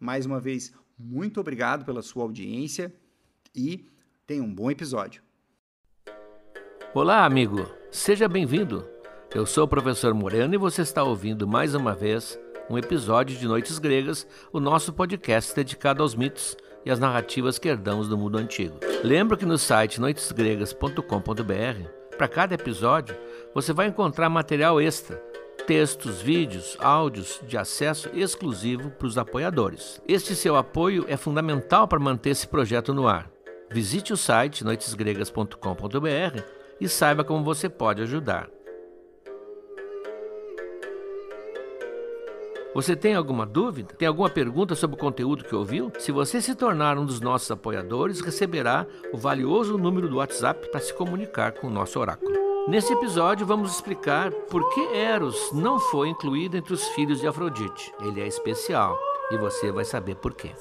Mais uma vez, muito obrigado pela sua audiência e tenha um bom episódio. Olá, amigo. Seja bem-vindo. Eu sou o professor Moreno e você está ouvindo mais uma vez um episódio de Noites Gregas, o nosso podcast dedicado aos mitos e as narrativas que herdamos do mundo antigo. Lembro que no site noitesgregas.com.br, para cada episódio, você vai encontrar material extra, textos, vídeos, áudios de acesso exclusivo para os apoiadores. Este seu apoio é fundamental para manter esse projeto no ar. Visite o site noitesgregas.com.br e saiba como você pode ajudar. Você tem alguma dúvida? Tem alguma pergunta sobre o conteúdo que ouviu? Se você se tornar um dos nossos apoiadores, receberá o valioso número do WhatsApp para se comunicar com o nosso oráculo. Nesse episódio, vamos explicar por que Eros não foi incluído entre os filhos de Afrodite. Ele é especial e você vai saber por quê.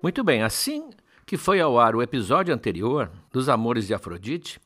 Muito bem, assim que foi ao ar o episódio anterior dos Amores de Afrodite,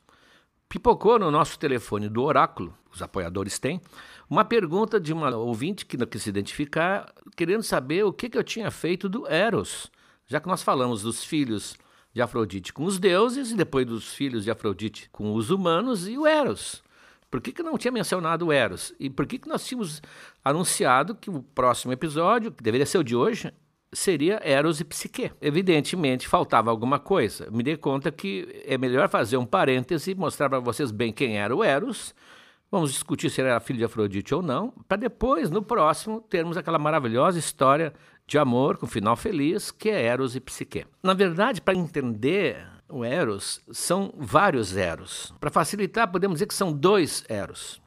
pipocou no nosso telefone do Oráculo, os apoiadores têm, uma pergunta de uma ouvinte que não quis se identificar, querendo saber o que, que eu tinha feito do Eros, já que nós falamos dos filhos de Afrodite com os deuses e depois dos filhos de Afrodite com os humanos e o Eros. Por que, que não tinha mencionado o Eros? E por que, que nós tínhamos anunciado que o próximo episódio, que deveria ser o de hoje, seria Eros e Psique. Evidentemente, faltava alguma coisa. Me dei conta que é melhor fazer um parêntese e mostrar para vocês bem quem era o Eros. Vamos discutir se ele era filho de Afrodite ou não, para depois, no próximo, termos aquela maravilhosa história de amor com final feliz, que é Eros e Psique. Na verdade, para entender o Eros, são vários Eros. Para facilitar, podemos dizer que são dois Eros.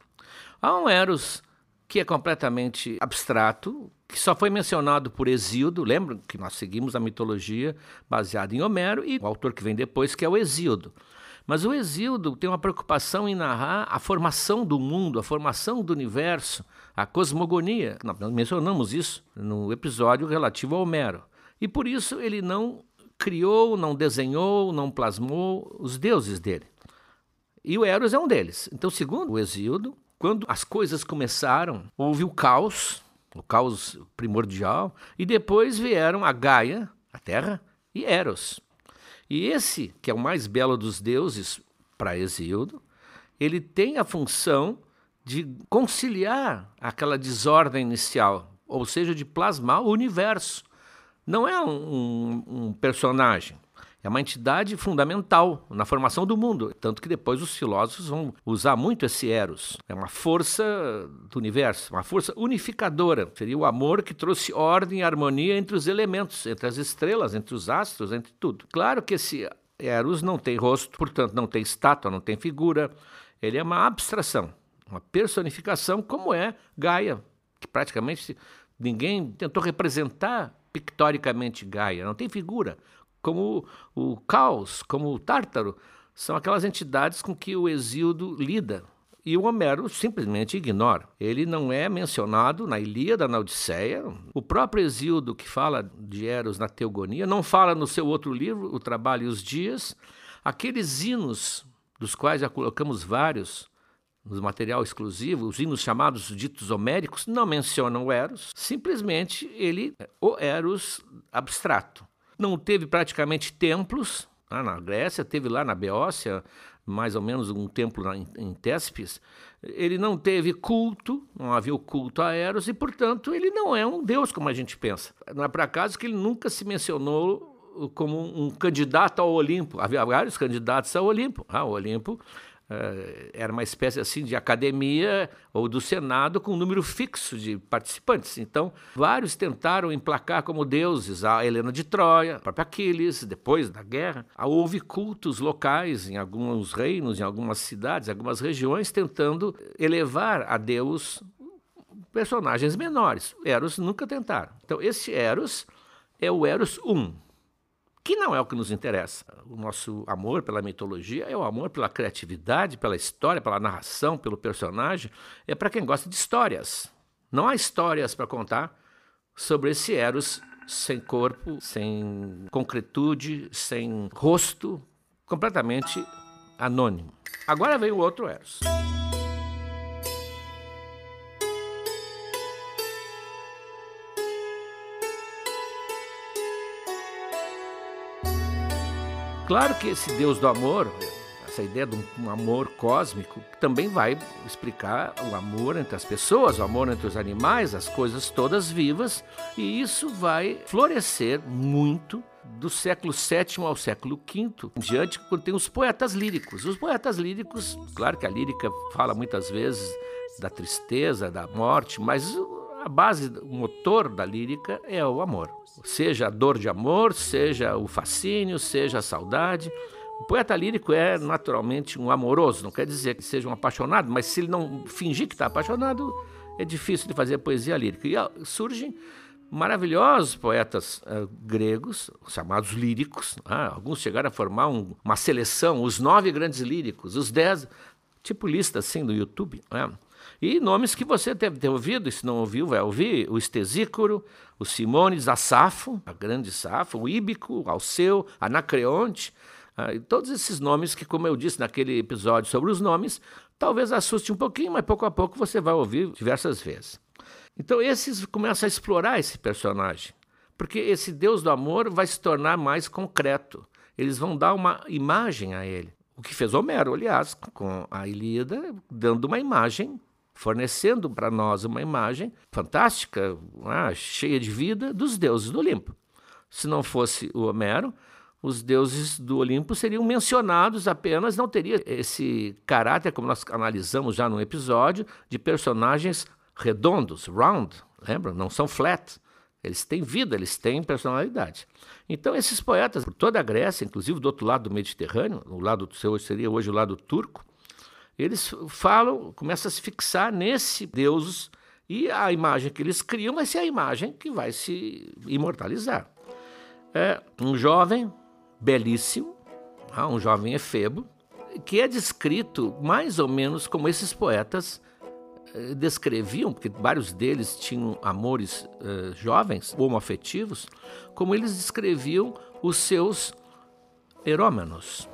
Há um Eros que é completamente abstrato, que só foi mencionado por Hesíodo, lembram que nós seguimos a mitologia baseada em Homero, e o autor que vem depois, que é o Hesíodo. Mas o Hesíodo tem uma preocupação em narrar a formação do mundo, a formação do universo, a cosmogonia. Nós mencionamos isso no episódio relativo a Homero. E por isso ele não criou, não desenhou, não plasmou os deuses dele. E o Eros é um deles. Então, segundo o Hesíodo, quando as coisas começaram, houve o caos, o caos primordial, e depois vieram a Gaia, a Terra, e Eros. E esse, que é o mais belo dos deuses para Hesíodo, ele tem a função de conciliar aquela desordem inicial, ou seja, de plasmar o universo. Não é um, um personagem. É uma entidade fundamental na formação do mundo, tanto que depois os filósofos vão usar muito esse eros. É uma força do universo, uma força unificadora. Seria o amor que trouxe ordem e harmonia entre os elementos, entre as estrelas, entre os astros, entre tudo. Claro que esse eros não tem rosto, portanto não tem estátua, não tem figura. Ele é uma abstração, uma personificação, como é Gaia, que praticamente ninguém tentou representar pictoricamente Gaia, não tem figura como o caos, como o tártaro, são aquelas entidades com que o Exíodo lida. E o Homero simplesmente ignora. Ele não é mencionado na Ilíada, na Odisseia. O próprio Exíodo, que fala de Eros na Teogonia, não fala no seu outro livro, O Trabalho e os Dias. Aqueles hinos, dos quais já colocamos vários no material exclusivo, os hinos chamados ditos homéricos, não mencionam o Eros. Simplesmente ele é o Eros abstrato não teve praticamente templos lá na Grécia, teve lá na Beócia, mais ou menos um templo em, em Téspes. Ele não teve culto, não havia o culto a Eros, e, portanto, ele não é um deus como a gente pensa. Não é por acaso que ele nunca se mencionou como um candidato ao Olimpo. Havia vários candidatos ao Olimpo. Ah, o Olimpo Uh, era uma espécie assim de academia ou do Senado com um número fixo de participantes. Então, vários tentaram emplacar como deuses a Helena de Troia, a própria Aquiles, depois da guerra. Houve cultos locais em alguns reinos, em algumas cidades, em algumas regiões, tentando elevar a Deus personagens menores. Eros nunca tentaram. Então, esse Eros é o Eros 1 que não é o que nos interessa. O nosso amor pela mitologia é o amor pela criatividade, pela história, pela narração, pelo personagem. É para quem gosta de histórias. Não há histórias para contar sobre esse Eros sem corpo, sem concretude, sem rosto, completamente anônimo. Agora vem o outro Eros. Claro que esse Deus do amor, essa ideia de um amor cósmico, também vai explicar o amor entre as pessoas, o amor entre os animais, as coisas todas vivas, e isso vai florescer muito do século VII ao século V diante, quando tem os poetas líricos. Os poetas líricos, claro que a lírica fala muitas vezes da tristeza, da morte, mas a base, o motor da lírica é o amor. Seja a dor de amor, seja o fascínio, seja a saudade. O poeta lírico é naturalmente um amoroso, não quer dizer que seja um apaixonado, mas se ele não fingir que está apaixonado, é difícil de fazer poesia lírica. E surgem maravilhosos poetas uh, gregos, chamados líricos. Ah, alguns chegaram a formar um, uma seleção, os nove grandes líricos, os dez, tipo lista assim do YouTube. Né? E nomes que você deve ter ouvido, e se não ouviu, vai ouvir: o Estesícoro, o Simônides, a Safo, a grande Safo, o Íbico, Alceu, Anacreonte. Ah, todos esses nomes que, como eu disse naquele episódio sobre os nomes, talvez assuste um pouquinho, mas pouco a pouco você vai ouvir diversas vezes. Então, esses começam a explorar esse personagem, porque esse Deus do amor vai se tornar mais concreto. Eles vão dar uma imagem a ele. O que fez Homero, aliás, com a Ilíada, dando uma imagem fornecendo para nós uma imagem fantástica, ah, cheia de vida, dos deuses do Olimpo. Se não fosse o Homero, os deuses do Olimpo seriam mencionados apenas, não teria esse caráter, como nós analisamos já no episódio, de personagens redondos, round, lembra? Não são flat. Eles têm vida, eles têm personalidade. Então, esses poetas, por toda a Grécia, inclusive do outro lado do Mediterrâneo, o lado do seu seria hoje o lado turco, eles falam, começam a se fixar nesse Deus e a imagem que eles criam vai ser a imagem que vai se imortalizar. É um jovem belíssimo, ah, um jovem efebo, que é descrito mais ou menos como esses poetas eh, descreviam, porque vários deles tinham amores eh, jovens, homoafetivos, como eles descreviam os seus erômenos.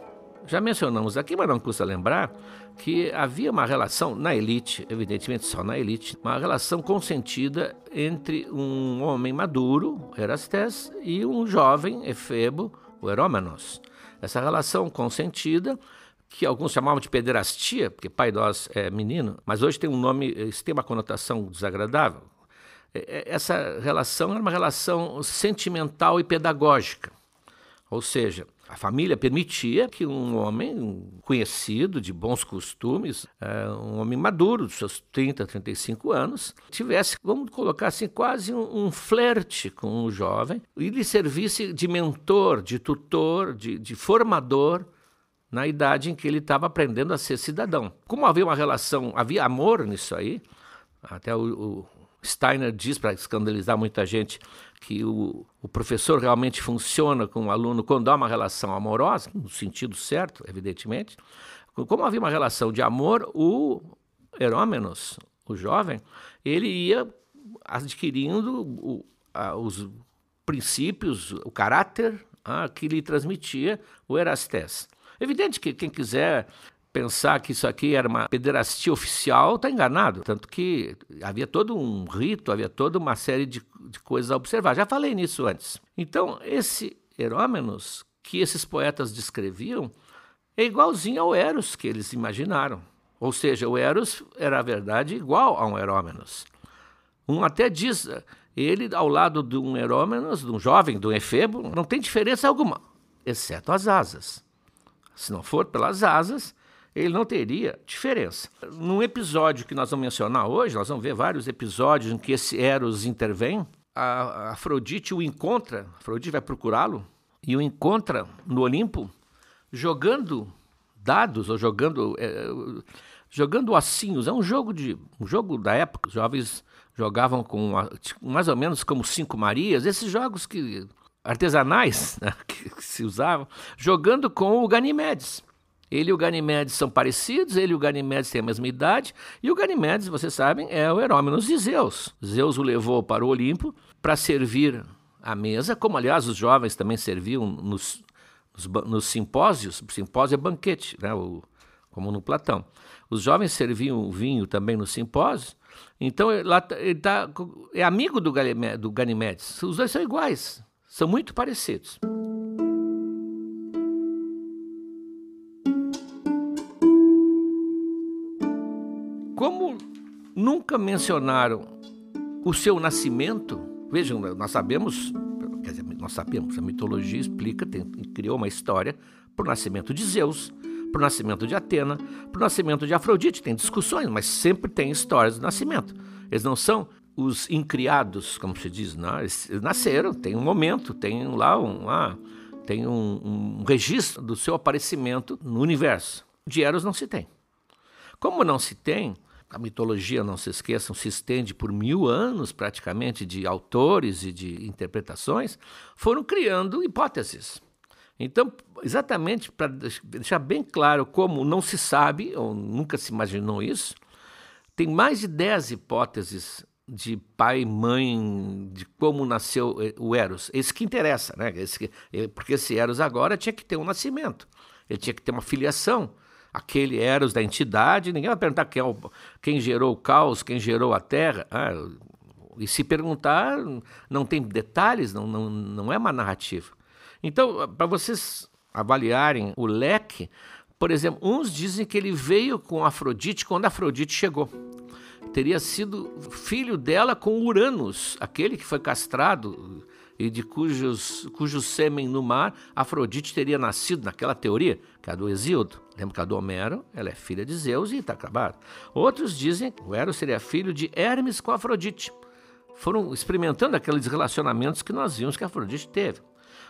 Já mencionamos aqui, mas não custa lembrar, que havia uma relação na elite, evidentemente só na elite, uma relação consentida entre um homem maduro, Erastes, e um jovem Efebo, o Herômenos. Essa relação consentida, que alguns chamavam de pederastia, porque pai nós é menino, mas hoje tem um nome, isso tem uma conotação desagradável. É, é, essa relação era uma relação sentimental e pedagógica. Ou seja, A família permitia que um homem conhecido, de bons costumes, é, um homem maduro, dos seus 30, 35 anos, tivesse, vamos colocar assim, quase um, um flerte com o jovem e lhe servisse de mentor, de tutor, de, de formador na idade em que ele estava aprendendo a ser cidadão. Como havia uma relação, havia amor nisso aí, até o, o Steiner diz, para escandalizar muita gente, que o, o, professor realmente funciona com o aluno quando há uma relação amorosa, no sentido certo, evidentemente. Como havia uma relação de amor, o Herômenos, o jovem, ele ia adquirindo o, a, os princípios, o caráter a, que lhe transmitia o Erastés. Evidente que quem quiser pensar que isso aqui era uma pederastia oficial está enganado. Tanto que havia todo um rito, havia toda uma série de, de coisas a observar. Já falei nisso antes. Então, esse Herômenos que esses poetas descreviam é igualzinho ao Eros que eles imaginaram. Ou seja, o Eros era, a verdade, igual a um Herômenos. Um até diz, ele ao lado de um Herômenos, de um jovem, de um Efebo, não tem diferença alguma, exceto as asas. Se não for pelas asas, ele não teria diferença. Num episódio que nós vamos mencionar hoje, nós vamos ver vários episódios em que esse Eros intervém, a Afrodite o encontra, Afrodite vai procurá-lo e o encontra no Olimpo jogando dados ou jogando é, jogando ossinhos. É um jogo de um jogo da época. Os jovens jogavam com mais ou menos como cinco Marias. Esses jogos que artesanais né, que, que, se usavam, jogando com o Ganimedes. Ele e o Ganimedes são parecidos, ele e o Ganimedes têm a mesma idade, e o Ganimedes, vocês sabem, é o Herômenos de Zeus. Zeus o levou para o Olimpo para servir à mesa, como aliás os jovens também serviam nos, nos, nos simpósios, simpósio é banquete, né, o, como no Platão. Os jovens serviam vinho também nos simpósios, então tá, ele tá, é amigo do, Ganimedes. Os dois são iguais, são muito parecidos. Nunca mencionaram o seu nascimento, vejam, nós sabemos, quer dizer, nós sabemos, a mitologia explica, tem, criou uma história para o nascimento de Zeus, para o nascimento de Atena, para o nascimento de Afrodite. Tem discussões, mas sempre tem histórias do nascimento. Eles não são os incriados, como se diz, não, eles nasceram, tem um momento, tem lá um, ah, tem um, um registro do seu aparecimento no universo. De Eros não se tem. Como não se tem, a mitologia, não se esqueçam, se estende por mil anos praticamente de autores e de interpretações, foram criando hipóteses. Então, exatamente para deixar bem claro como não se sabe, ou nunca se imaginou isso, tem mais de dez hipóteses de pai e mãe, de como nasceu eh, o Eros. Esse que interessa, né? Esse, eh, porque esse Eros agora tinha que ter um nascimento, ele tinha que ter uma filiação. Aquele Eros da entidade, ninguém vai perguntar quem, é o, quem gerou o caos, quem gerou a terra. Ah, e se perguntar, não tem detalhes, não, não, não é uma narrativa. Então, para vocês avaliarem o leque, por exemplo, uns dizem que ele veio com Afrodite quando Afrodite chegou teria sido filho dela com Uranus, aquele que foi castrado e de cujos, cujo sêmen no mar Afrodite teria nascido, naquela teoria, que é a do Exíodo. Lembra que a do Homero, ela é filha de Zeus e está acabado. Outros dizem que o Eros seria filho de Hermes com Afrodite. Foram experimentando aqueles relacionamentos que nós vimos que Afrodite teve.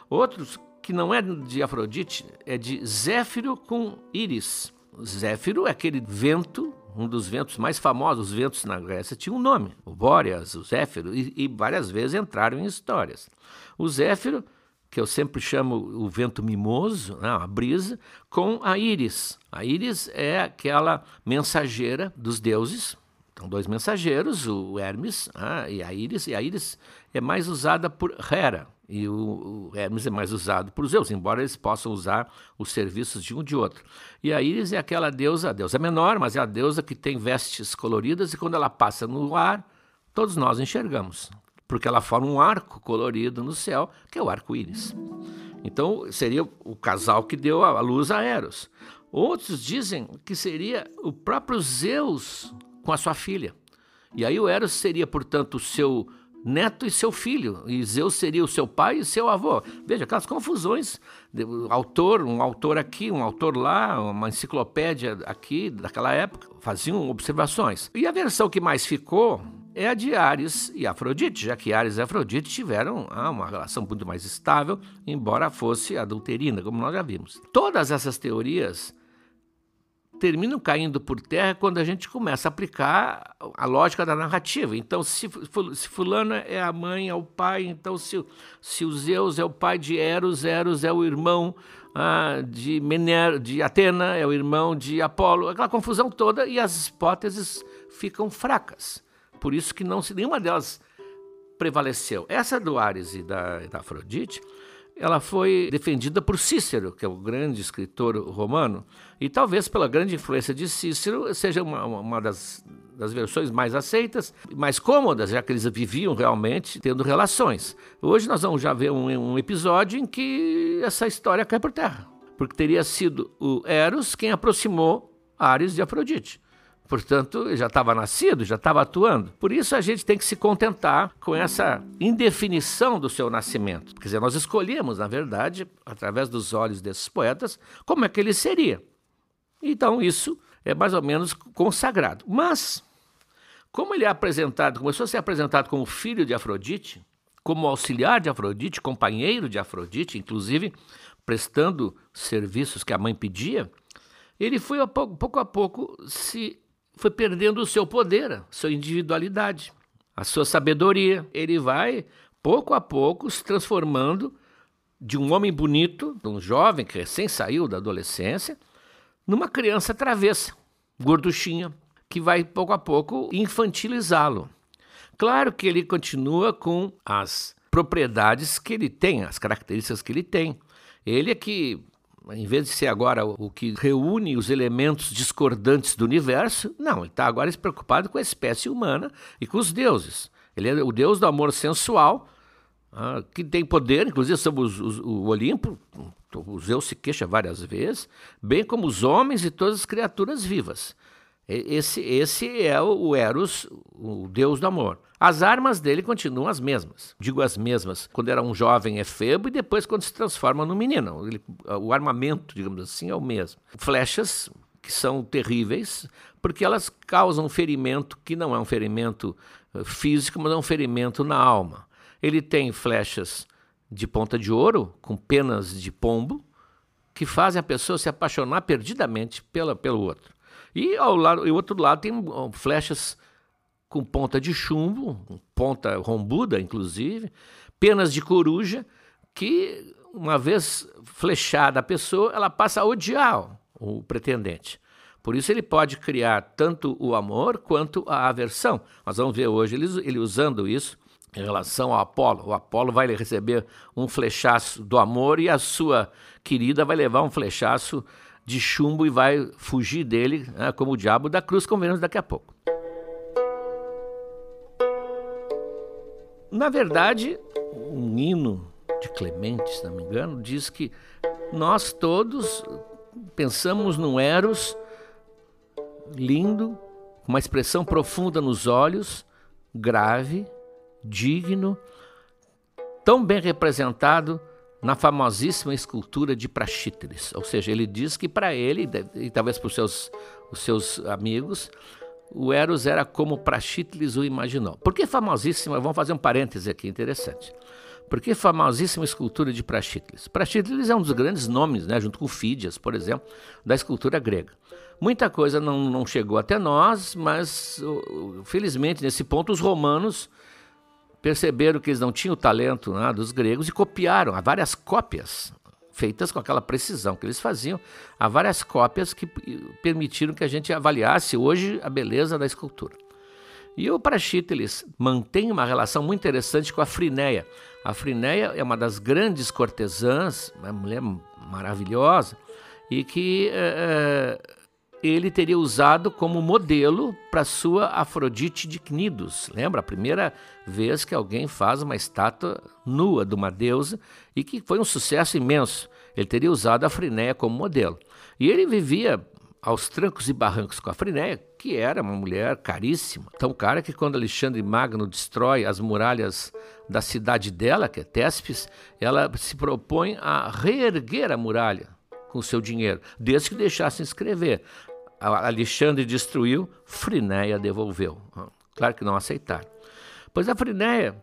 Outros, que não é de Afrodite, é de Zéfiro com Íris. Zéfiro é aquele vento um dos ventos mais famosos, os ventos na Grécia, tinha um nome, o Bóreas, o Zéfiro, e, e várias vezes entraram em histórias. O Zéfiro, que eu sempre chamo o vento mimoso, né, a brisa, com a íris. A íris é aquela mensageira dos deuses, então dois mensageiros, o Hermes ah, e a íris, e a íris é mais usada por Hera, e o, Hermes é mais usado por Zeus, embora eles possam usar os serviços de um de outro. E a Íris é aquela deusa, a deusa menor, mas é a deusa que tem vestes coloridas e quando ela passa no ar, todos nós enxergamos, porque ela forma um arco colorido no céu, que é o arco-íris. Então seria o casal que deu a luz a Eros. Outros dizem que seria o próprio Zeus com a sua filha. E aí o Eros seria, portanto, o seu neto e seu filho, e Zeus seria o seu pai e seu avô. Veja, aquelas confusões, autor, um autor aqui, um autor lá, uma enciclopédia aqui, daquela época, faziam observações. E a versão que mais ficou é a de Ares e Afrodite, já que Ares e Afrodite tiveram ah, uma relação muito mais estável, embora fosse adulterina, como nós já vimos. Todas essas teorias terminam caindo por terra quando a gente começa a aplicar a lógica da narrativa. Então, se, fulano é a mãe, é o pai, então se, se o Zeus é o pai de Eros, Eros é o irmão ah, de, Mener, de Atena, é o irmão de Apolo, aquela confusão toda e as hipóteses ficam fracas. Por isso que não se nenhuma delas prevaleceu. Essa do Ares e da, da Afrodite ela foi defendida por Cícero, que é o grande escritor romano, e talvez pela grande influência de Cícero seja uma, uma das, das versões mais aceitas, mais cômodas, já que eles viviam realmente tendo relações. Hoje nós vamos já ver um, um episódio em que essa história cai por terra, porque teria sido o Eros quem aproximou Ares de Afrodite. Portanto, já estava nascido, já estava atuando. Por isso a gente tem que se contentar com essa indefinição do seu nascimento. Quer dizer, nós escolhemos, na verdade, através dos olhos desses poetas, como é que ele seria. Então, isso é mais ou menos consagrado. Mas, como ele é apresentado, começou a ser apresentado como filho de Afrodite, como auxiliar de Afrodite, companheiro de Afrodite, inclusive prestando serviços que a mãe pedia, ele foi pouco a pouco se foi perdendo o seu poder, sua individualidade, a sua sabedoria. Ele vai, pouco a pouco, se transformando de um homem bonito, de um jovem que recém saiu da adolescência, numa criança travessa, gorduchinha, que vai pouco a pouco infantilizá-lo. Claro que ele continua com as propriedades que ele tem, as características que ele tem. Ele é que em vez de ser agora o que reúne os elementos discordantes do universo, não, ele está agora preocupado com a espécie humana e com os deuses. Ele é o deus do amor sensual, ah, que tem poder, inclusive sobre os, os, o Olimpo, o Zeus se queixa várias vezes, bem como os homens e todas as criaturas vivas. Esse, esse é o Eros, o deus do amor. As armas dele continuam as mesmas. Digo as mesmas quando era um jovem efebo e depois quando se transforma no menino. Ele, o armamento, digamos assim, é o mesmo. Flechas que são terríveis porque elas causam um ferimento que não é um ferimento eh, físico, mas é um ferimento na alma. Ele tem flechas de ponta de ouro com penas de pombo que fazem a pessoa se apaixonar perdidamente pela, pelo outro. E ao lado, e outro lado tem flechas com ponta de chumbo, ponta rombuda, inclusive, penas de coruja, que uma vez flechada a pessoa, ela passa a odiar o pretendente. Por isso ele pode criar tanto o amor quanto a aversão. Nós vamos ver hoje ele, ele usando isso em relação ao Apolo. O Apolo vai receber um flechaço do amor e a sua querida vai levar um flechaço de chumbo e vai fugir dele né, como o diabo da cruz, como veremos daqui a pouco. Na verdade, um hino de Clemente, se não me engano, diz que nós todos pensamos num Eros lindo, com uma expressão profunda nos olhos, grave, digno, tão bem representado na famosíssima escultura de Praxíteles. Ou seja, ele diz que para ele, e talvez para os seus, os seus amigos, o Eros era como Praxíteles o imaginou. Por que famosíssima? Vamos fazer um parêntese aqui interessante. Por que famosíssima escultura de Praxíteles? Praxíteles é um dos grandes nomes, né, junto com Fídias, por exemplo, da escultura grega. Muita coisa não, não chegou até nós, mas felizmente nesse ponto os romanos perceberam que eles não tinham o talento né, dos gregos e copiaram. Há várias cópias feitas com aquela precisão que eles faziam. Há várias cópias que permitiram que a gente avaliasse hoje a beleza da escultura. E o Praxíteles mantém uma relação muito interessante com a Frinéia. A Frinéia é uma das grandes cortesãs, uma mulher maravilhosa, e que é, ele teria usado como modelo para sua Afrodite de Cnidos. Lembra? A primeira vez que alguém faz uma estátua nua de uma deusa e que foi um sucesso imenso. Ele teria usado a Frinéia como modelo. E ele vivia aos trancos e barrancos com a Frinéia, que era uma mulher caríssima. Tão cara que quando Alexandre Magno destrói as muralhas da cidade dela, que é Tespes, ela se propõe a reerguer a muralha com seu dinheiro, desde que deixassem escrever. Alexandre destruiu, Frinéia devolveu. Claro que não aceitaram. Pois a Frinéia,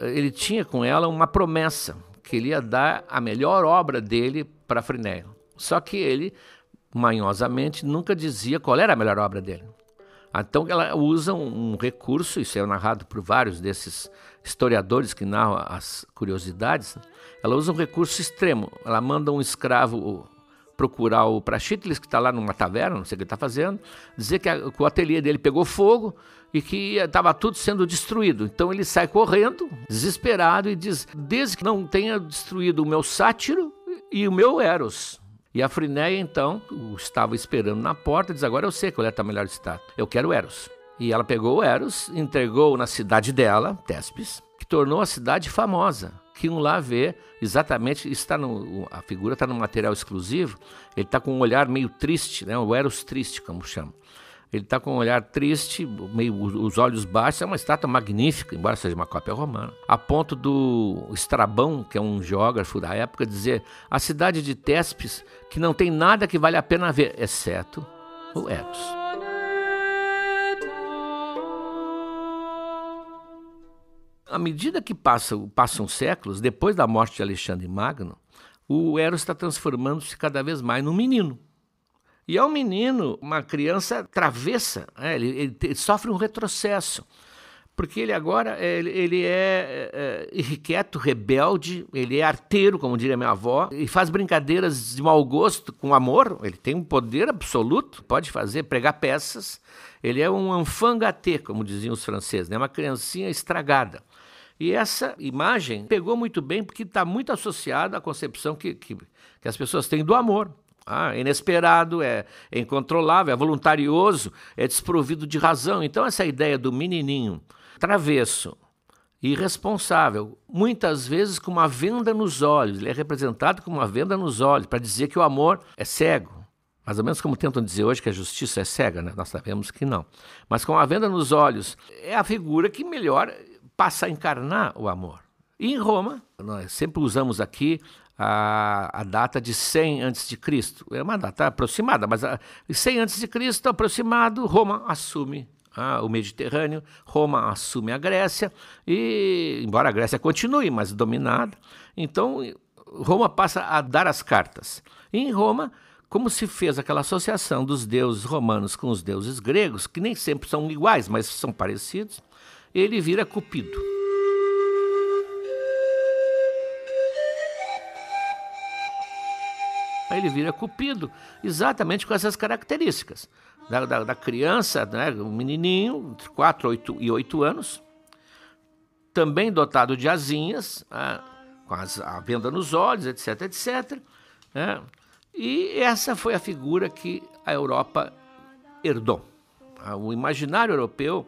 ele tinha com ela uma promessa, que ele ia dar a melhor obra dele para Frinéia. Só que ele manhosamente, nunca dizia qual era a melhor obra dele. Então ela usa um, recurso, isso é narrado por vários desses historiadores que narram as curiosidades, ela usa um recurso extremo. Ela manda um escravo procurar o Praxíteles, que está lá numa taverna, não sei o que está fazendo, dizer que, a, que, o ateliê dele pegou fogo e que estava tudo sendo destruído. Então ele sai correndo, desesperado, e diz: Desde que não tenha destruído o meu sátiro e o meu Eros. E a Frinéia, então, estava esperando na porta, diz: Agora eu sei qual é a melhor estátua. Eu quero Eros. E ela pegou o Eros, entregou na cidade dela, Tespes, que tornou a cidade famosa. Que um lá vê exatamente, está no, a figura está no material exclusivo, ele está com um olhar meio triste, né? o Eros triste, como chama. Ele está com um olhar triste, meio os olhos baixos. É uma estátua magnífica, embora seja uma cópia romana. A ponto do Estrabão, que é um geógrafo da época, dizer a cidade de Tespes que não tem nada que vale a pena ver, exceto o Eros. À medida que passa, passam séculos, depois da morte de Alexandre Magno, o Eros está transformando-se cada vez mais num menino. E é um menino, uma criança travessa, né? ele, ele, ele, sofre um retrocesso. Porque ele agora ele, ele é, é, irrequieto, rebelde, ele é arteiro, como diria minha avó, e faz brincadeiras de mau gosto com amor. Ele tem um poder absoluto, pode fazer, pregar peças. Ele é um enfant gâté, como diziam os franceses, né? uma criancinha estragada. E essa imagem pegou muito bem porque está muito associada à concepção que, que, que as pessoas têm do amor. Ah, é inesperado, é, é incontrolável, é voluntarioso, é desprovido de razão. Então, essa ideia do menininho travesso, irresponsável, muitas vezes com uma venda nos olhos, ele é representado com uma venda nos olhos, para dizer que o amor é cego. Mais ou menos como tentam dizer hoje que a justiça é cega, né? nós sabemos que não. Mas com a venda nos olhos, é a figura que melhor passa a encarnar o amor. E em Roma, nós sempre usamos aqui a, a data de 100 a.C. É uma data aproximada, mas a, 100 a.C., aproximado, Roma assume ah, o Mediterrâneo, Roma assume a Grécia, e embora a Grécia continue, mas dominada, então Roma passa a dar as cartas. E em Roma, como se fez aquela associação dos deuses romanos com os deuses gregos, que nem sempre são iguais, mas são parecidos, ele vira Cupido. Aí ele vira Cupido, exatamente com essas características. Da, da, da criança, né, um menininho, entre 4 8, e 8 anos, também dotado de asinhas, né, com as, a venda nos olhos, etc, etc. Né, e essa foi a figura que a Europa herdou. O imaginário europeu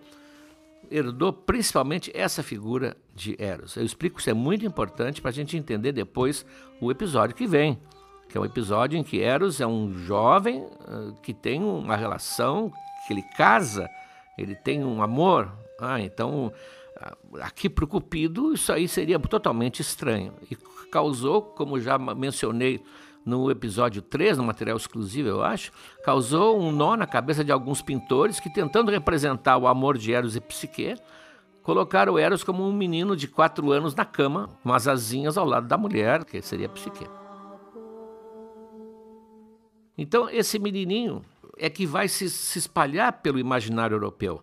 herdou principalmente essa figura de Eros. Eu explico isso é muito importante para a gente entender depois o episódio que vem que é um episódio em que Eros é um jovem que tem uma relação, que ele casa, ele tem um amor. Ah, então, uh, aqui para o Cupido, isso aí seria totalmente estranho. E causou, como já mencionei no episódio 3, no material exclusivo, eu acho, causou um nó na cabeça de alguns pintores que, tentando representar o amor de Eros e Psique, colocaram Eros como um menino de quatro anos na cama, com as asinhas ao lado da mulher, que seria Psique. Então, esse menininho é que vai se, se espalhar pelo imaginário europeu.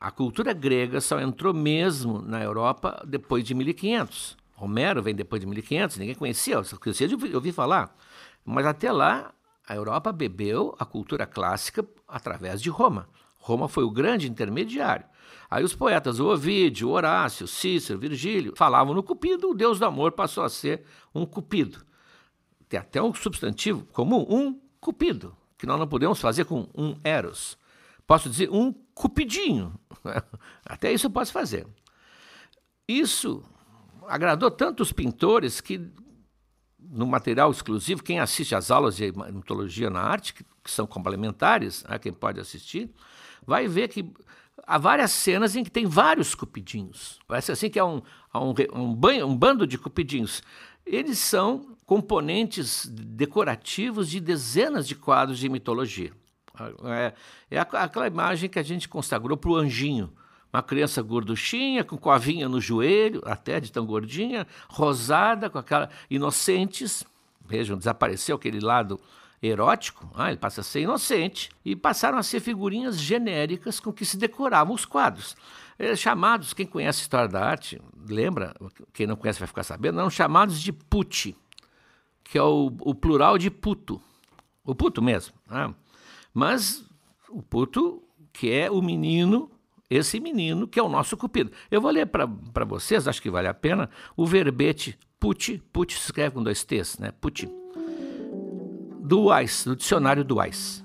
A cultura grega só entrou mesmo na Europa depois de 1500. Homero vem depois de 1500, ninguém conhecia, só conhecia de ouvir falar. Mas até lá, a Europa bebeu a cultura clássica através de Roma. Roma foi o grande intermediário. Aí os poetas, o Ovídio, Horácio, Cícero, Virgílio, falavam no Cupido, o deus do amor passou a ser um Cupido. Tem até um substantivo comum, um cupido, que nós não podemos fazer com um eros. Posso dizer um cupidinho. Até isso eu posso fazer. Isso agradou tanto os pintores que no material exclusivo, quem assiste às aulas de mitologia na arte, que, que são complementares, né, quem pode assistir, vai ver que há várias cenas em que tem vários cupidinhos. Parece assim que é um, um, um, banho, um bando de cupidinhos. Eles são componentes decorativos de dezenas de quadros de mitologia. É, é aquela imagem que a gente consagrou para o anjinho. Uma criança gorduchinha, com coavinha no joelho, até de tão gordinha, rosada, com aquela inocentes. Vejam, desapareceu aquele lado erótico, ah, ele passa a ser inocente, e passaram a ser figurinhas genéricas com que se decoravam os quadros. É, chamados, quem conhece a história da arte, lembra, quem não conhece vai ficar sabendo, eram chamados de putti, que é o, o plural de puto, o puto mesmo. Né? Mas o puto, que é o menino, esse menino que é o nosso cupido. Eu vou ler para vocês, acho que vale a pena, o verbete putti, putti se escreve com dois T's, né? Putti do Weiss, do dicionário do Weiss.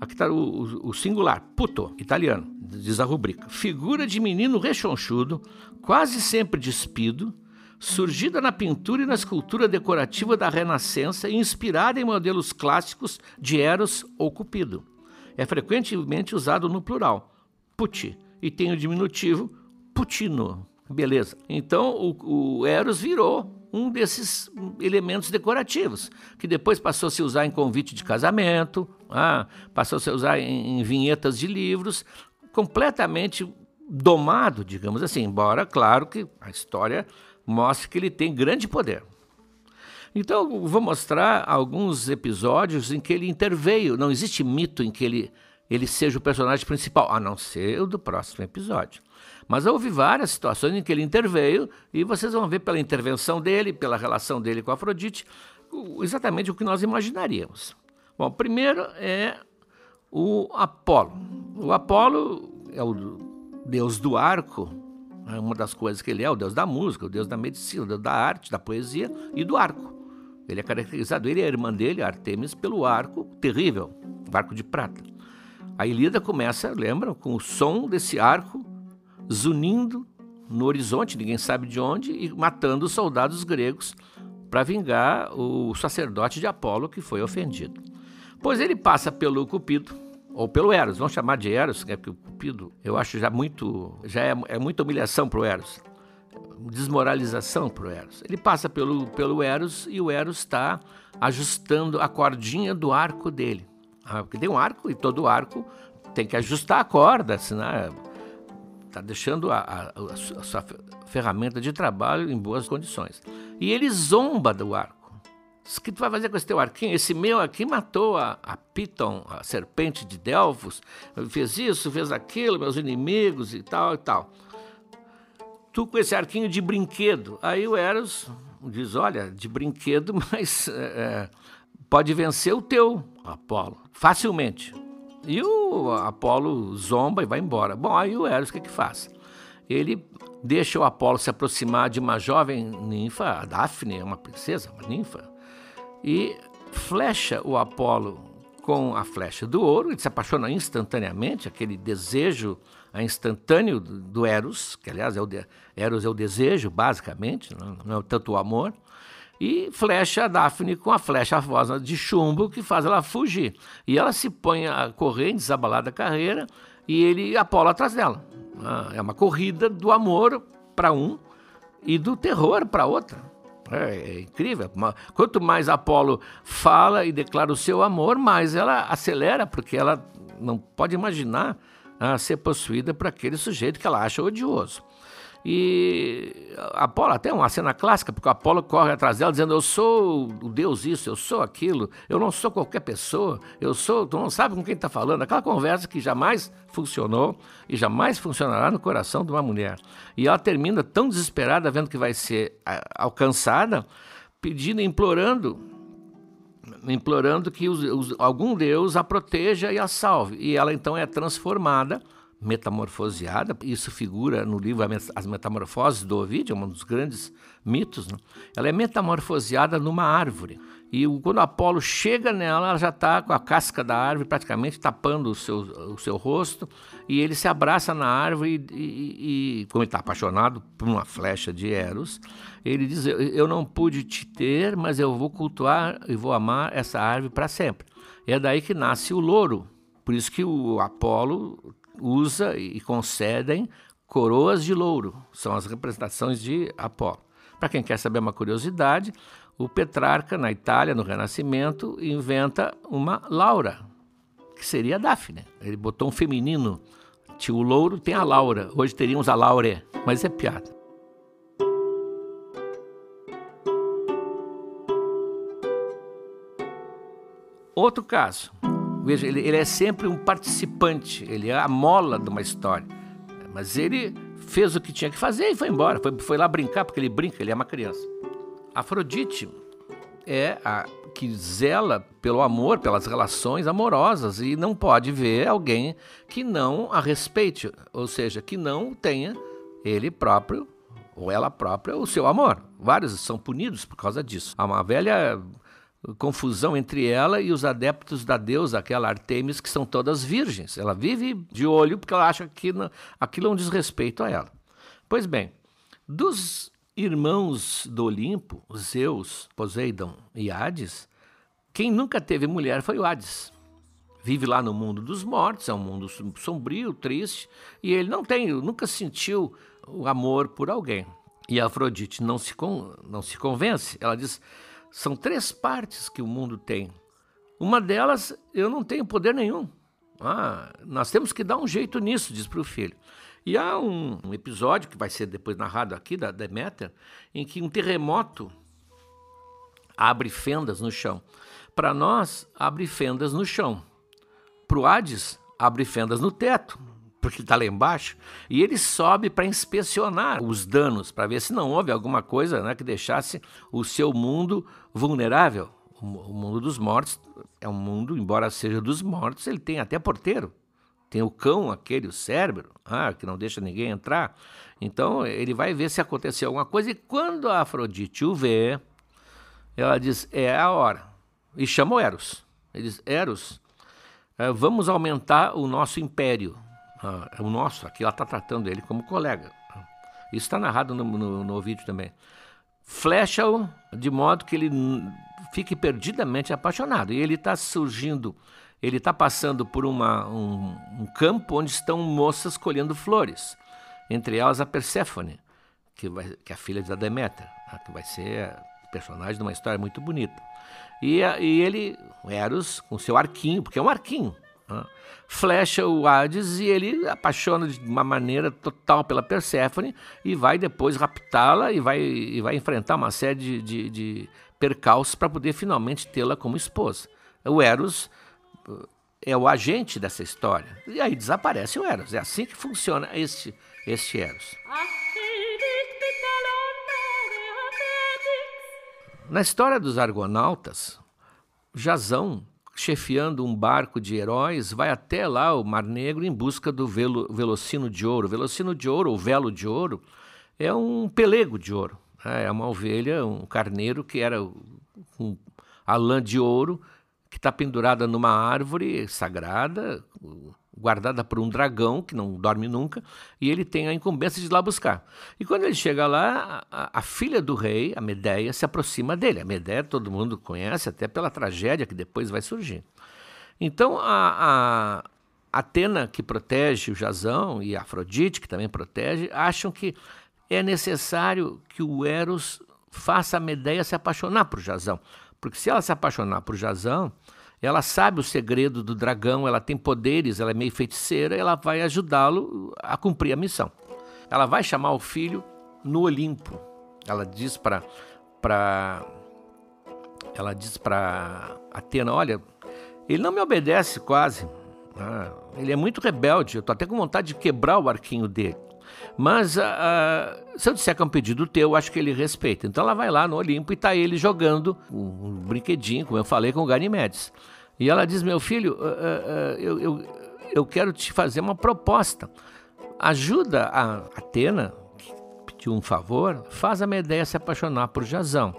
Aqui está o, o, singular, puto, italiano, diz a rubrica. Figura de menino rechonchudo, quase sempre despido, surgida na pintura e na escultura decorativa da Renascença e inspirada em modelos clássicos de Eros ou Cupido. É frequentemente usado no plural, puti, e tem o diminutivo putino. Beleza. Então o, o Eros virou um desses elementos decorativos, que depois passou a se usar em convite de casamento, ah, passou a se usar em, em vinhetas de livros, completamente domado, digamos assim, embora, claro, que a história mostre que ele tem grande poder. Então, vou mostrar alguns episódios em que ele interveio. Não existe mito em que ele, ele seja o personagem principal, a não ser o do próximo episódio. Mas houve várias situações em que ele interveio e vocês vão ver pela intervenção dele, pela relação dele com Afrodite, exatamente o que nós imaginaríamos. Bom, primeiro é o Apolo. O Apolo é o deus do arco, é uma das coisas que ele é, o deus da música, o deus da medicina, o deus da arte, da poesia e do arco. Ele é caracterizado, ele e a irmã dele, Artemis, pelo arco terrível, o arco de prata. A Ilíada começa, lembram, com o som desse arco zunindo no horizonte, ninguém sabe de onde, e matando os soldados gregos para vingar o sacerdote de Apolo que foi ofendido. Pois ele passa pelo Cupido, ou pelo Eros, vamos chamar de Eros, né, porque o Cupido eu acho já muito, já é, é muita humilhação para o Eros, desmoralização para o Eros. Ele passa pelo, pelo Eros e o Eros está ajustando a cordinha do arco dele. Ah, porque tem um arco e todo arco tem que ajustar a corda, senão está deixando a, a, a, sua ferramenta de trabalho em boas condições. E ele zomba do arco. O que tu vai fazer com esse teu arquinho? Esse meu aqui matou a, a Piton, a serpente de Delfos, fez isso, fez aquilo, meus inimigos e tal e tal. Tu com esse arquinho de brinquedo. Aí o Eros diz: Olha, de brinquedo, mas é, pode vencer o teu, Apolo, facilmente. E o Apolo zomba e vai embora. Bom, aí o Eros o que, que faz? Ele deixa o Apolo se aproximar de uma jovem ninfa, a Daphne, uma princesa, uma ninfa, e flecha o Apolo com a flecha do ouro, ele se apaixona instantaneamente, aquele desejo instantâneo do Eros, que aliás é o de, Eros é o desejo, basicamente, não é tanto o amor, e flecha a Daphne com a flecha rosa de chumbo que faz ela fugir. E ela se põe a correr em desabalada carreira e ele Apolo atrás dela. Ah, é uma corrida do amor para um e do terror para outra. É, é, incrível. Quanto mais Apolo fala e declara o seu amor, mais ela acelera, porque ela não pode imaginar ah, ser possuída por aquele sujeito que ela acha odioso. E Apolo, até uma cena clássica, porque Apolo corre atrás dela dizendo: Eu sou o Deus isso, eu sou aquilo, eu não sou qualquer pessoa, eu sou. Tu não sabe com quem está falando. Aquela conversa que jamais funcionou e jamais funcionará no coração de uma mulher. E ela termina tão desesperada, vendo que vai ser alcançada, pedindo, implorando, implorando que os, os, algum Deus a proteja e a salve. E ela então é transformada metamorfoseada. Isso figura no livro As Metamorfoses do Ovídio, um dos grandes mitos. Né? Ela é metamorfoseada numa árvore. E quando Apolo chega nela, ela já está com a casca da árvore praticamente tapando o seu, o seu rosto. E ele se abraça na árvore e, e, e como ele está apaixonado por uma flecha de Eros, ele diz: Eu não pude te ter, mas eu vou cultuar e vou amar essa árvore para sempre. É daí que nasce o louro. Por isso que o Apolo usa e concedem coroas de louro. São as representações de Apolo. Para quem quer saber uma curiosidade, o Petrarca, na Itália, no Renascimento, inventa uma Laura, que seria a Daphne. Ele botou um feminino. Tinha o louro, tem a Laura. Hoje teríamos a Laure, mas é piada. Outro caso. Veja, ele, ele, é sempre um participante, ele é a mola de uma história. Mas ele fez o que tinha que fazer e foi embora. Foi, foi lá brincar, porque ele brinca, ele é uma criança. Afrodite é a que zela pelo amor, pelas relações amorosas e não pode ver alguém que não a respeite, ou seja, que não tenha ele próprio ou ela própria o seu amor. Vários são punidos por causa disso. Há uma velha confusão entre ela e os adeptos da deusa, aquela Artemis, que são todas virgens. Ela vive de olho porque ela acha que aquilo é um desrespeito a ela. Pois bem, dos irmãos do Olimpo, Zeus, Poseidon e Hades, quem nunca teve mulher foi o Hades. Vive lá no mundo dos mortos, é um mundo sombrio, triste, e ele não tem, nunca sentiu o amor por alguém. E Afrodite não se, não se convence. Ela diz: são três partes que o mundo tem. Uma delas eu não tenho poder nenhum. Ah, nós temos que dar um jeito nisso, diz para o filho. E há um, um, episódio que vai ser depois narrado aqui da Deméter, em que um terremoto abre fendas no chão. Para nós, abre fendas no chão. Para o Hades, abre fendas no teto, porque está lá embaixo. E ele sobe para inspecionar os danos, para ver se não houve alguma coisa né, que deixasse o seu mundo vulnerável. O mundo dos mortos é um mundo, embora seja dos mortos, ele tem até porteiro. Tem o cão, aquele, o cérebro, ah, que não deixa ninguém entrar. Então ele vai ver se aconteceu alguma coisa. E quando a Afrodite o vê, ela diz: É a hora. E chama o Eros. Ele diz: Eros, eh, vamos aumentar o nosso império. Ah, o nosso, aqui ela está tratando ele como colega. Isso está narrado no, no, no vídeo também. Flecha-o de modo que ele fique perdidamente apaixonado. E ele está surgindo ele está passando por uma, um, um, campo onde estão moças colhendo flores, entre elas a Perséfone, que, vai, que é a filha de Deméter, né, que vai ser personagem de uma história muito bonita. E, e ele, Eros, com seu arquinho, porque é um arquinho, flecha o Hades e ele apaixona de uma maneira total pela Perséfone e vai depois raptá-la e vai, e vai enfrentar uma série de, de, de percalços para poder finalmente tê-la como esposa. O Eros é o agente dessa história. E aí desaparece o Eros. É assim que funciona este, este Eros. Na história dos argonautas, Jazão, chefiando um barco de heróis, vai até lá o Mar Negro em busca do velo, velocino de ouro. Velocino de ouro, ou velo de ouro, é um pelego de ouro. Né? É uma ovelha, um carneiro que era um, a lã de ouro que está pendurada numa árvore sagrada, guardada por um dragão que não dorme nunca, e ele tem a incumbência de ir lá buscar. E quando ele chega lá, a, a, filha do rei, a Medeia, se aproxima dele. A Medeia todo mundo conhece, até pela tragédia que depois vai surgir. Então, a, a Atena, que protege o Jazão, e a Afrodite, que também protege, acham que é necessário que o Eros faça a Medeia se apaixonar por Jazão. Porque se ela se apaixonar por Jazão, ela sabe o segredo do dragão, ela tem poderes, ela é meio feiticeira, ela vai ajudá-lo a cumprir a missão. Ela vai chamar o filho no Olimpo. Ela diz para para ela diz para Atena, olha, ele não me obedece quase. Ah, ele é muito rebelde. Eu tô até com vontade de quebrar o arquinho dele. Mas uh, se eu disser que é um pedido teu, acho que ele respeita. Então ela vai lá no Olimpo e está ele jogando um, brinquedinho, como eu falei, com o Ganimedes. E ela diz: Meu filho, uh, uh, eu, eu, eu quero te fazer uma proposta. Ajuda a Atena, que pediu um favor, faz a Medeia se apaixonar por Jazão.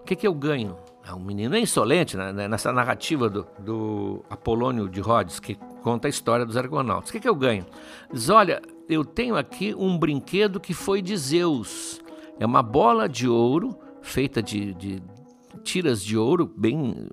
O que, que eu ganho? É um menino insolente né, nessa narrativa do, do Apolônio de Rhodes, que conta a história dos argonautas. O que, que eu ganho? Diz: olha, eu tenho aqui um brinquedo que foi de Zeus. É uma bola de ouro feita de, de tiras de ouro bem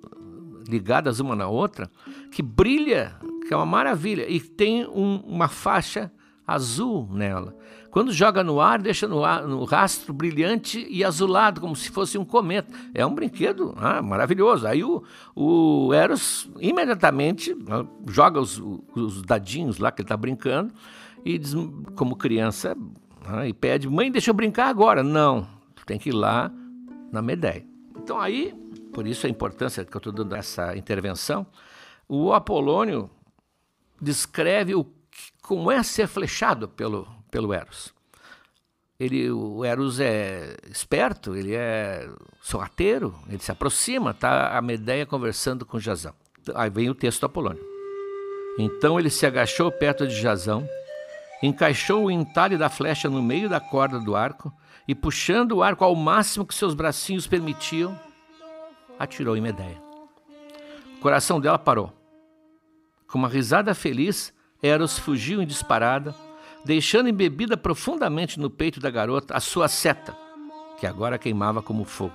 ligadas uma na outra, que brilha, que é uma maravilha, e tem um, uma faixa azul nela. Quando joga no ar, deixa no, ar, no rastro brilhante e azulado, como se fosse um cometa. É um brinquedo ah, maravilhoso. Aí o, o Eros imediatamente ah, joga os, os, dadinhos lá que ele está brincando e diz, como criança, ah, e pede, mãe, deixa eu brincar agora. Não, tem que ir lá na Medeia. Então aí, por isso a importância que eu estou dando essa intervenção, o Apolônio descreve o, como é ser flechado pelo, pelo Eros. Ele, o Eros é esperto, ele é sorrateiro, ele se aproxima, tá a Medeia conversando com Jazão. Aí vem o texto do Apolônio. Então ele se agachou perto de Jazão, encaixou o entalhe da flecha no meio da corda do arco e, puxando o arco ao máximo que seus bracinhos permitiam, atirou em Medeia. O coração dela parou. Com uma risada feliz, Eros fugiu em disparada deixando embebida profundamente no peito da garota a sua seta, que agora queimava como fogo.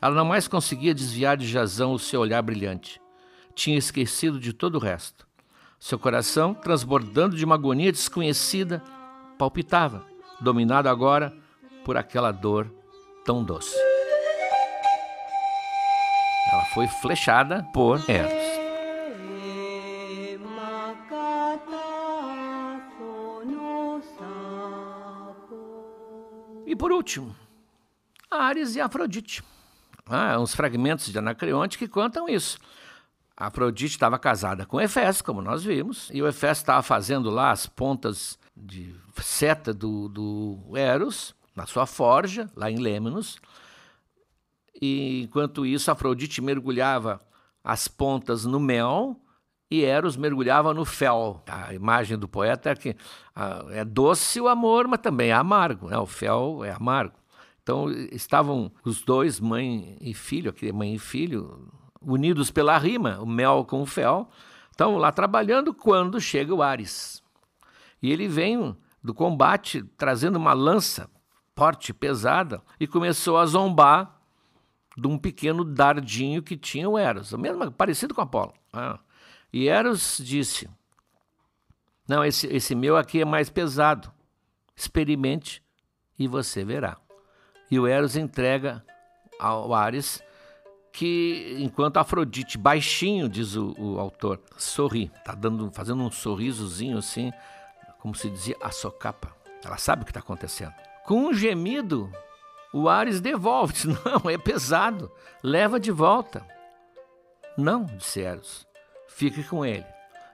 Ela não mais conseguia desviar de Jazão o seu olhar brilhante. Tinha esquecido de todo o resto. Seu coração, transbordando de uma agonia desconhecida, palpitava, dominado agora por aquela dor tão doce. Ela foi flechada por Eros. E por último, Ares e Afrodite. Ah, uns fragmentos de Anacreonte que contam isso. Afrodite estava casada com Efésio, como nós vimos, e o Efésio estava fazendo lá as pontas de seta do, do Eros, na sua forja, lá em Lêmenos. E enquanto isso, Afrodite mergulhava as pontas no mel e Eros mergulhava no fel. A imagem do poeta é que é doce o amor, mas também é amargo. Né? O fel é amargo. Então estavam os dois, mãe e filho, aqui mãe e filho, unidos pela rima, o mel com o fel, estão lá trabalhando quando chega o Ares. E ele vem do combate trazendo uma lança forte, pesada, e começou a zombar de um pequeno dardinho que tinha o Eros, mesmo parecido com Apolo. Ah. E Eros disse: Não, esse, esse meu aqui é mais pesado. Experimente e você verá. E o Eros entrega ao Ares que, enquanto Afrodite, baixinho, diz o, o autor, sorri, está dando, fazendo um sorrisozinho assim, como se dizia a socapa. Ela sabe o que está acontecendo. Com um gemido, o Ares devolve, diz, não, é pesado, leva de volta. Não, disse Eros, fique com ele.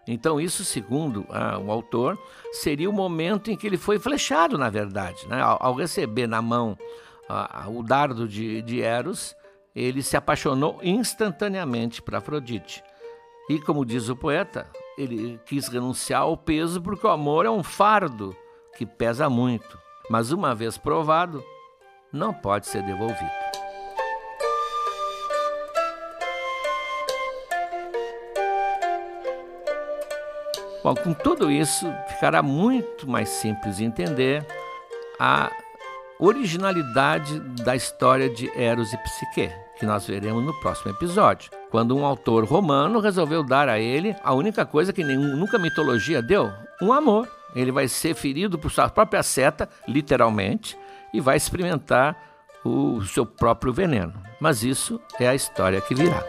Então, isso, segundo ah, o autor, seria o momento em que ele foi flechado, na verdade. Né? Ao, ao, receber na mão ah, o dardo de, de Eros, ele se apaixonou instantaneamente para Afrodite. E, como diz o poeta, ele quis renunciar ao peso porque o amor é um fardo que pesa muito, mas uma vez provado, não pode ser devolvido. Bom, com tudo isso, ficará muito mais simples de entender a originalidade da história de Eros e Psique, que nós veremos no próximo episódio, quando um autor romano resolveu dar a ele a única coisa que nenhum, nunca mitologia deu: um amor. Ele vai ser ferido por sua própria seta, literalmente, e vai experimentar o seu próprio veneno. Mas isso é a história que virá.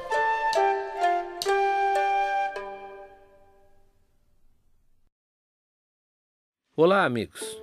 Olá, amigos!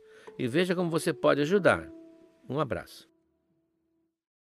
e veja como você pode ajudar. Um abraço.